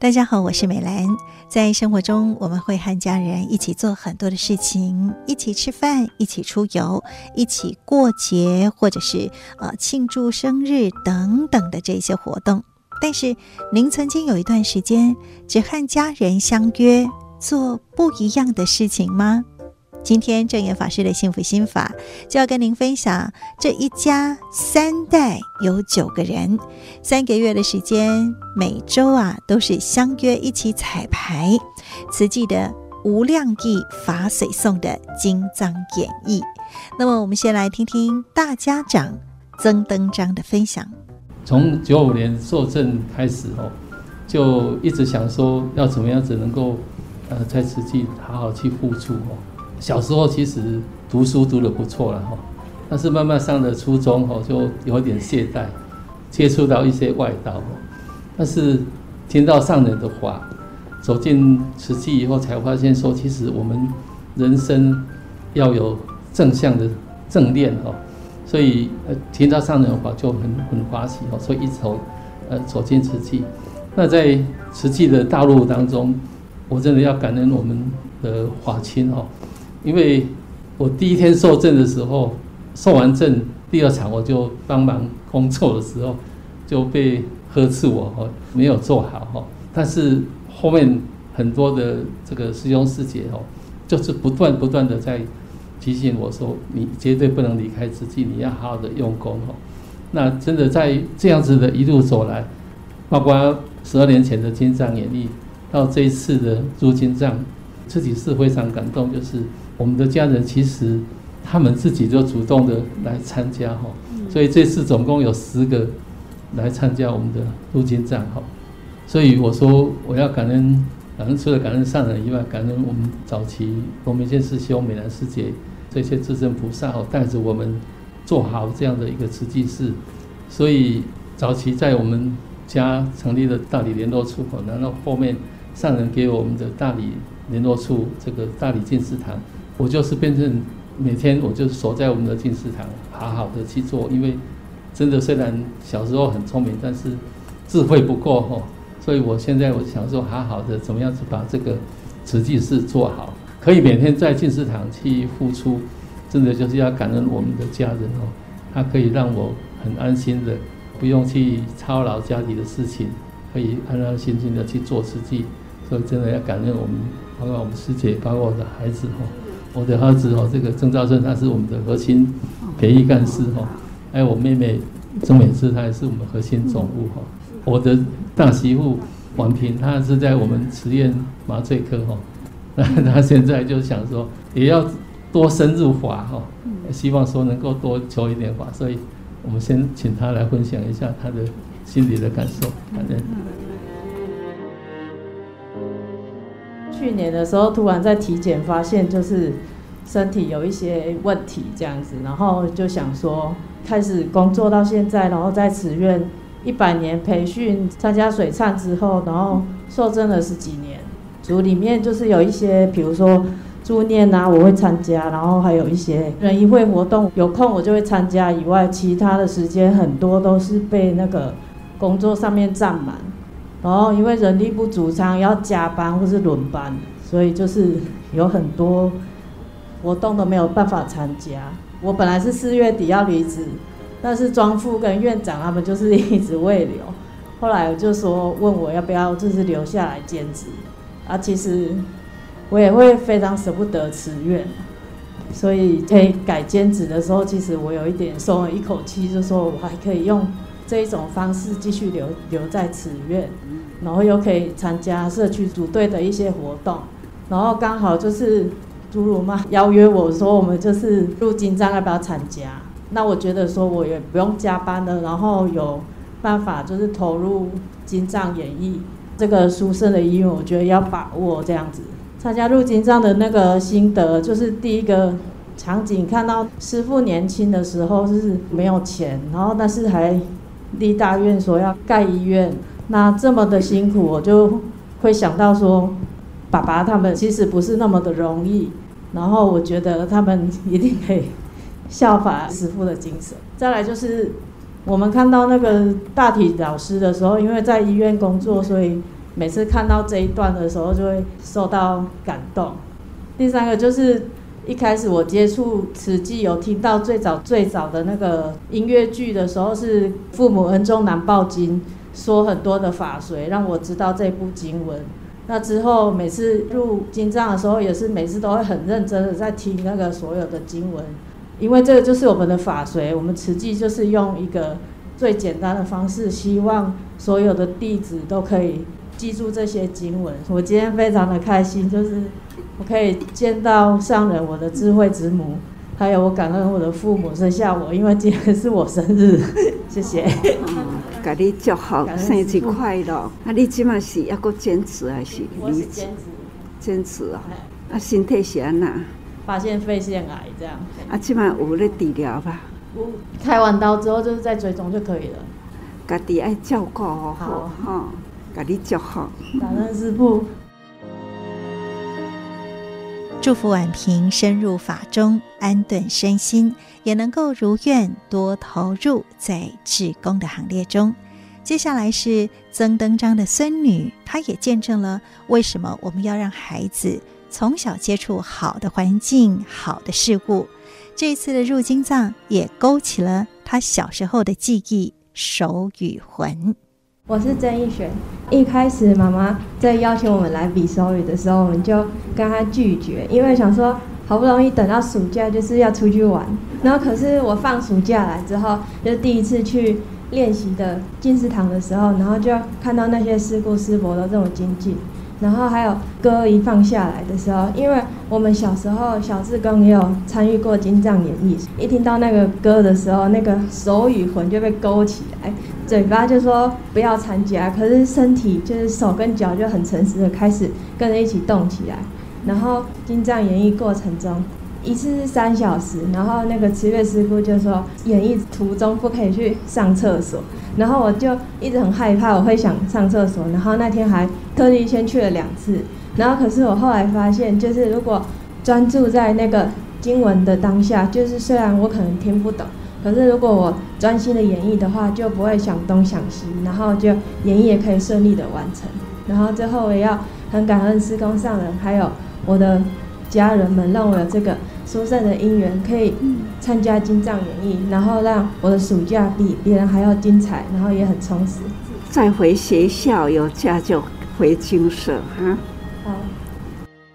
大家好，我是美兰。在生活中，我们会和家人一起做很多的事情，一起吃饭，一起出游，一起过节，或者是呃庆祝生日等等的这些活动。但是，您曾经有一段时间只和家人相约做不一样的事情吗？今天证严法师的幸福心法就要跟您分享，这一家三代有九个人，三个月的时间，每周啊都是相约一起彩排慈济的无量义法水颂的经藏演绎。那么，我们先来听听大家长曾登章的分享。从九五年受证开始哦，就一直想说要怎么样子能够呃在慈济好好去付出哦。小时候其实读书读得不错了哈，但是慢慢上了初中哈，就有点懈怠，接触到一些外道，但是听到上人的话，走进慈济以后，才发现说，其实我们人生要有正向的正念哦，所以呃听到上人的话就很很欢喜哦，所以一直走呃走进慈济，那在慈济的道路当中，我真的要感恩我们的法亲哦。因为我第一天受证的时候，受完证第二场我就帮忙工作的时候，就被呵斥我哦，没有做好哈。但是后面很多的这个师兄师姐哦，就是不断不断的在提醒我说，你绝对不能离开自己，你要好好的用功哦。那真的在这样子的一路走来，包括十二年前的金藏演义，到这一次的入金藏，自己是非常感动，就是。我们的家人其实他们自己就主动的来参加哈，所以这次总共有十个来参加我们的入经藏哈，所以我说我要感恩，感恩除了感恩上人以外，感恩我们早期罗明建师兄、美兰师姐这些至圣菩萨哦，带着我们做好这样的一个慈济事，所以早期在我们家成立了大理联络处，然后后面上人给我们的大理联络处这个大理静思堂。我就是变成每天，我就守在我们的静思堂，好好的去做。因为真的虽然小时候很聪明，但是智慧不够吼。所以我现在我想说，好好的怎么样子把这个慈济事做好，可以每天在静思堂去付出，真的就是要感恩我们的家人哦。他可以让我很安心的，不用去操劳家里的事情，可以安安心心的去做慈济。所以真的要感恩我们，包括我们师姐，包括我的孩子吼。我的儿子哦，这个曾兆顺他是我们的核心培育干事哈，还有我妹妹曾美芝，她也是我们核心总务哈。我的大媳妇王平，她是在我们慈院麻醉科哈，那她现在就想说也要多深入法哈，希望说能够多求一点法，所以我们先请她来分享一下她的心里的感受，反正。去年的时候，突然在体检发现就是身体有一些问题这样子，然后就想说开始工作到现在，然后在慈院一百年培训参加水忏之后，然后受证了十几年，组里面就是有一些，比如说助念啊，我会参加，然后还有一些人谊会活动，有空我就会参加以外，其他的时间很多都是被那个工作上面占满。然后因为人力不足，常常要加班或是轮班，所以就是 有很多活动都没有办法参加。我本来是四月底要离职，但是庄副跟院长他们就是一直未留。后来我就说问我要不要就是留下来兼职，啊，其实我也会非常舍不得辞院，所以可以改兼职的时候，其实我有一点松了一口气，就说我还可以用。这一种方式继续留留在此院，然后又可以参加社区组队的一些活动，然后刚好就是祖鲁妈邀约我说，我们就是入金藏要不要参加？那我觉得说我也不用加班了，然后有办法就是投入金藏演艺这个殊胜的音乐，我觉得要把握这样子。参加入金藏的那个心得，就是第一个场景看到师傅年轻的时候就是没有钱，然后但是还。立大愿说要盖医院，那这么的辛苦，我就会想到说，爸爸他们其实不是那么的容易，然后我觉得他们一定可以效法师傅的精神。再来就是我们看到那个大体老师的时候，因为在医院工作，所以每次看到这一段的时候就会受到感动。第三个就是一开始我接触慈济，有听到最早最早的那个音乐剧的时候是《父母恩重难报经》，说很多的法髓，让我知道这部经文。那之后每次入经藏的时候，也是每次都会很认真的在听那个所有的经文，因为这个就是我们的法髓。我们慈济就是用一个最简单的方式，希望所有的弟子都可以记住这些经文。我今天非常的开心，就是。我可以见到上人，我的智慧之母，还有我感恩我的父母生下我，因为今天是我生日，谢谢。嗯，给你祝福，生日快乐。啊，你今晚是要搁坚持还是？我是坚持。坚持啊！啊，身体是安那？发现肺腺癌这样。啊，今嘛有咧治疗吧？我开完刀之后就是在追踪就可以了。家己爱照顾好，哈，给你祝福。感恩师父。祝福婉萍深入法中，安顿身心，也能够如愿多投入在志工的行列中。接下来是曾登章的孙女，她也见证了为什么我们要让孩子从小接触好的环境、好的事物。这一次的入京藏也勾起了她小时候的记忆，手与魂。我是曾义璇。一开始妈妈在邀请我们来比手语的时候，我们就跟她拒绝，因为想说好不容易等到暑假就是要出去玩。然后可是我放暑假来之后，就第一次去练习的进士堂的时候，然后就看到那些师姑师伯都这么精进。然后还有歌一放下来的时候，因为我们小时候小志工也有参与过金藏演义，一听到那个歌的时候，那个手与魂就被勾起来，嘴巴就说不要参加，可是身体就是手跟脚就很诚实的开始跟着一起动起来。然后金藏演义过程中，一次是三小时，然后那个慈月师傅就说演绎途中不可以去上厕所。然后我就一直很害怕，我会想上厕所。然后那天还特地先去了两次。然后可是我后来发现，就是如果专注在那个经文的当下，就是虽然我可能听不懂，可是如果我专心的演绎的话，就不会想东想西，然后就演绎也可以顺利的完成。然后最后我也要很感恩师公上人，还有我的家人们，让我有这个。疏散的因缘可以参加金藏演绎，然后让我的暑假比别人还要精彩，然后也很充实。再回学校有假就回金舍哈。好。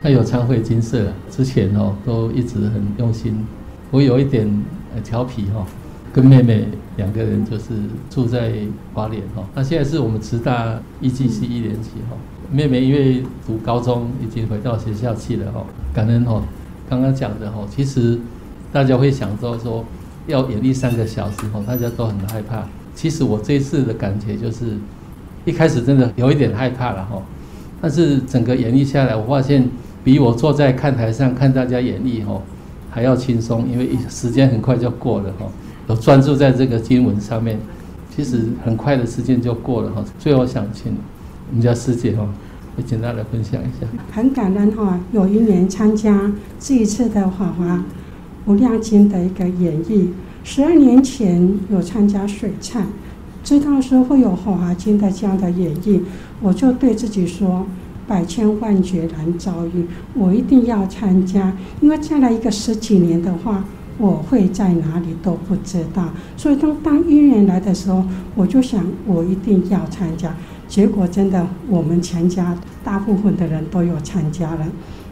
他有常回金舍，之前哦都一直很用心。我有一点呃调皮哈，跟妹妹两个人就是住在花莲哈。那现在是我们慈大一季系一年级哈，妹妹因为读高中已经回到学校去了哈，感恩哈。刚刚讲的哈，其实大家会想到说要演绎三个小时哈，大家都很害怕。其实我这次的感觉就是，一开始真的有一点害怕了哈，但是整个演绎下来，我发现比我坐在看台上看大家演绎哈还要轻松，因为时间很快就过了哈。有专注在这个经文上面，其实很快的时间就过了哈。最后想请我们家师姐哈。也简单来分享一下，很感恩哈，有一年参加这一次的《法华无量经》的一个演绎。十二年前有参加水忏，知道说会有《法华经》的这样的演绎，我就对自己说：百千万劫难遭遇，我一定要参加。因为再来一个十几年的话，我会在哪里都不知道。所以当当因缘来的时候，我就想我一定要参加。结果真的，我们全家大部分的人都有参加了。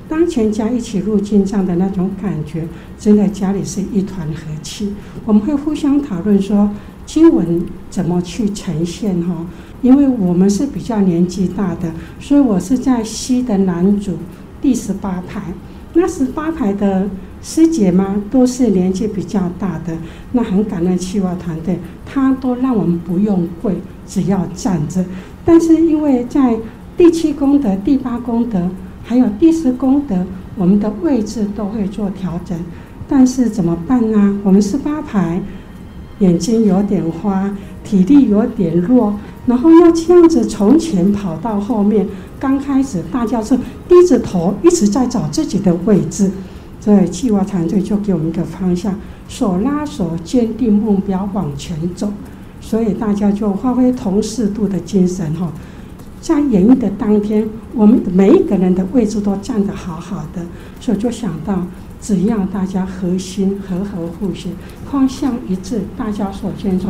当全家一起入经藏的那种感觉，真的家里是一团和气。我们会互相讨论说经文怎么去呈现哈。因为我们是比较年纪大的，所以我是在西的南组第十八排。那十八排的师姐嘛，都是年纪比较大的。那很感恩企划团队，他都让我们不用跪，只要站着。但是因为在第七功德、第八功德，还有第十功德，我们的位置都会做调整。但是怎么办呢？我们是八排，眼睛有点花，体力有点弱，然后要这样子从前跑到后面。刚开始大家是低着头，一直在找自己的位置。所以企划团队就给我们一个方向：手拉手，坚定目标，往前走。所以大家就发挥同适度的精神哈，在演绎的当天，我们每一个人的位置都站得好好的，所以就想到，只要大家核心和和互协，方向一致，大家所坚守，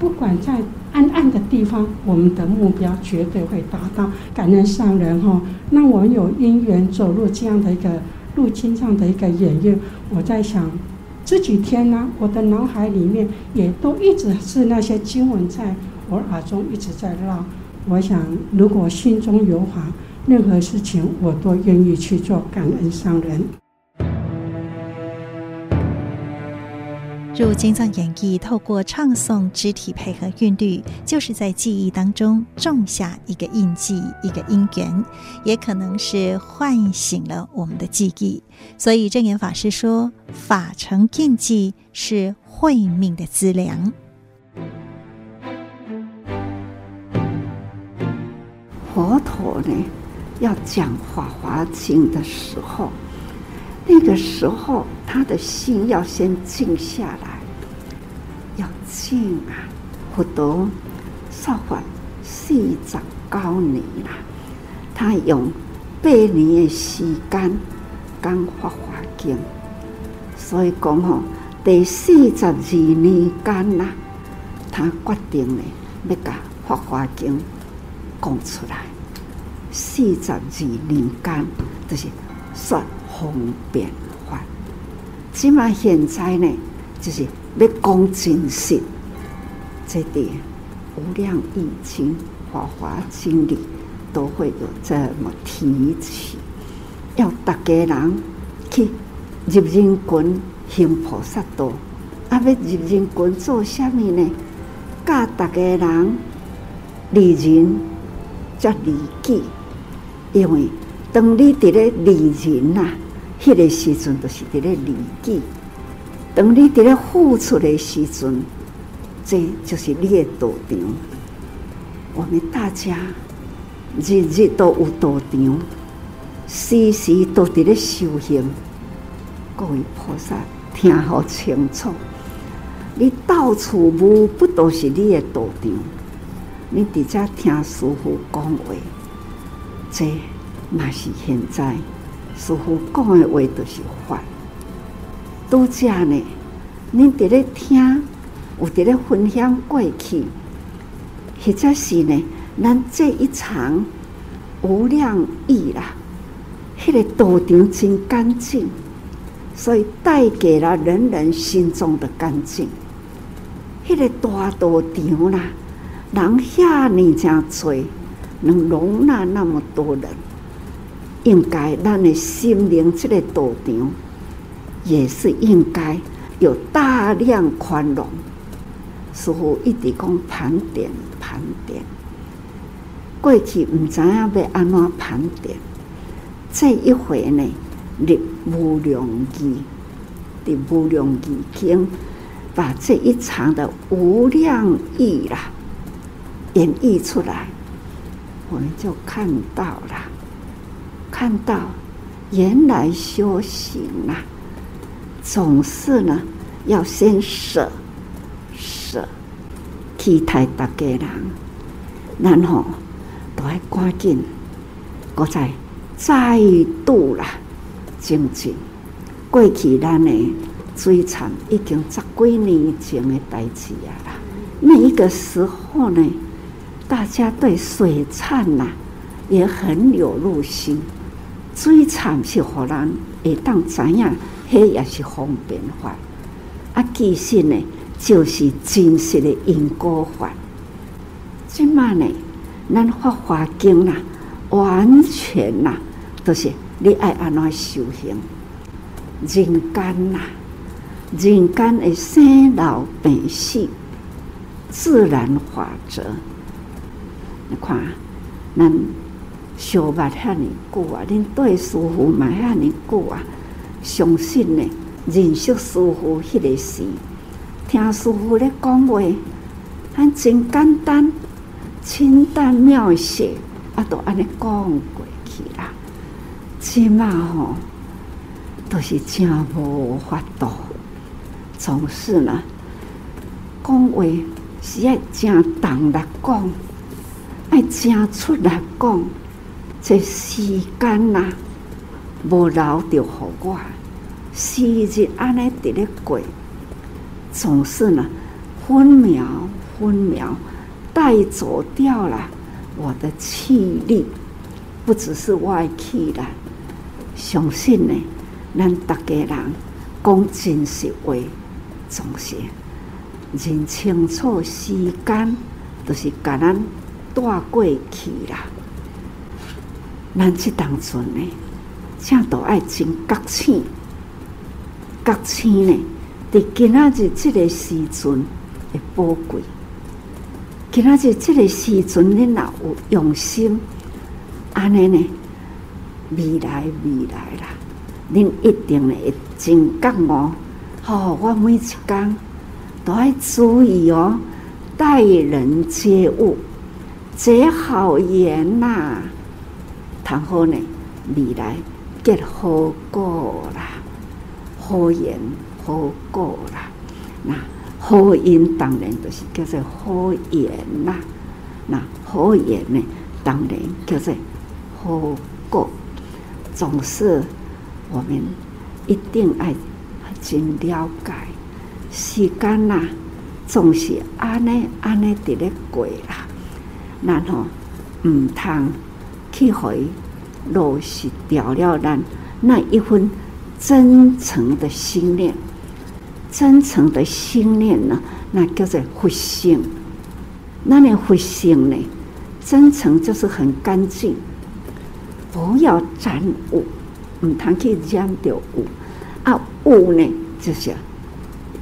不管在暗暗的地方，我们的目标绝对会达到。感恩上人哈，那我们有因缘走入这样的一个路径上的一个演绎，我在想，这几天呢，我的脑海里面也都一直是那些经文在我耳中一直在绕。我想，如果心中有法，任何事情我都愿意去做。感恩上人。入经藏演绎，透过唱诵、肢体配合韵律，就是在记忆当中种下一个印记、一个因缘，也可能是唤醒了我们的记忆。所以证严法师说：“法成印记，是慧命的资粮。”佛陀呢，要讲《法华经》的时候，那个时候他的心要先静下来，要静啊！佛陀说法四十九年了，他用八年的时间讲《法华经》，所以讲吼，第四十二年间呐，他决定呢要把《法华经》讲出来，四十二年间就是说方便法。起码现在呢，就是要讲真实，这点无量易经、华华经里都会有这么提起，要大家人去入人群行菩萨道，啊，要入人群做什么呢？教大家人利人。则利己，因为当你伫咧利人呐，迄个时阵就是伫咧利己；当你伫咧付出的时阵，这就是你的道场。我们大家日日都有道场，时时都伫咧修行。各位菩萨听好清楚，你到处无不都是你的道场。你伫遮听师父讲话，这嘛是现在师父讲的话都是法。拄则呢，你伫咧听，有伫咧分享过去，或者是呢，咱这一场无量义啦，迄、个道场真干净，所以带给了人人心中的干净。迄、个大道场啦。人遐尼真多，能容纳那么多人，应该咱的心灵这个道场，也是应该有大量宽容。师父一直讲盘点盘点，过去唔知影要安怎盘点，这一回呢，立无量义，立无量义经，把这一场的无量义啦。演绎出来，我们就看到了，看到原来修行啊，总是呢要先舍舍，期待大家人，然后都要赶紧，我再再度啦精进。过去咱呢追寻已经十几年前的代志啊啦，那一个时候呢。大家对水忏呐、啊、也很有入心，水忏是互人会当知影，迄也是方便法。啊，其实呢，就是真实的因果法。即嘛呢，咱法华经呐，完全呐，都是你爱安怎修行。人间呐，人间的生老病死，自然法则。你看，咱相捌遐尼久啊，恁对师父嘛遐尼久啊，相信呢，认识师父迄个时，听师父咧讲话，还真简单，清淡妙写，啊，都安尼讲过去啦。起码吼，都是真无法度，总是呢，讲话是要正当来讲。爱正出来讲，这时间呐、啊，无留着互我，时日安尼伫咧过，总是呢，分秒分秒带走掉了我的气力，不只是外气力。相信呢，咱大家人讲真实话，总是认清楚时间，就是甲咱。带过去啦，咱即当阵呢，正都爱真觉醒，觉醒呢，伫今仔日这个时阵会宝贵。今仔日这个时阵，恁若有用心，安尼呢，未来未来啦，恁一定会真觉哦。好，我每一天都爱注意哦，待人接物。结好缘呐、谈好呢，未来结好果啦，好缘好果啦。那好缘当然就是叫做好缘啦。那好缘呢，当然叫做好果。总是我们一定爱真了解时间呐、啊，总是安尼安尼伫咧过啦。然后唔通去回落实掉了咱那一份真诚的心念，真诚的心念呢，那叫做佛性。那念佛性呢，真诚就是很干净，不要沾污，唔通去染着污。啊，污呢就是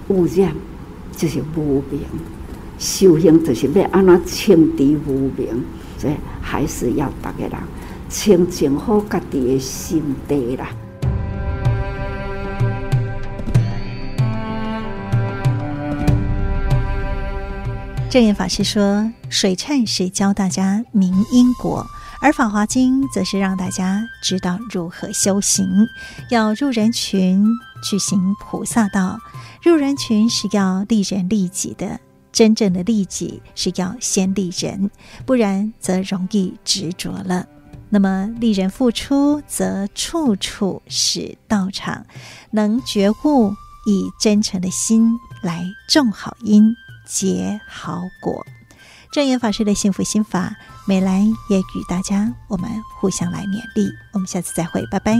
污染，就是无明。修行就是要安怎清除无明，所以还是要大家人清净好家己的心地啦。证严法师说：“水忏是教大家明因果，而《法华经》则是让大家知道如何修行，要入人群去行菩萨道。入人群是要利人利己的。”真正的利己是要先利人，不然则容易执着了。那么利人付出，则处处是道场。能觉悟，以真诚的心来种好因，结好果。证严法师的幸福心法，美兰也与大家我们互相来勉励。我们下次再会，拜拜。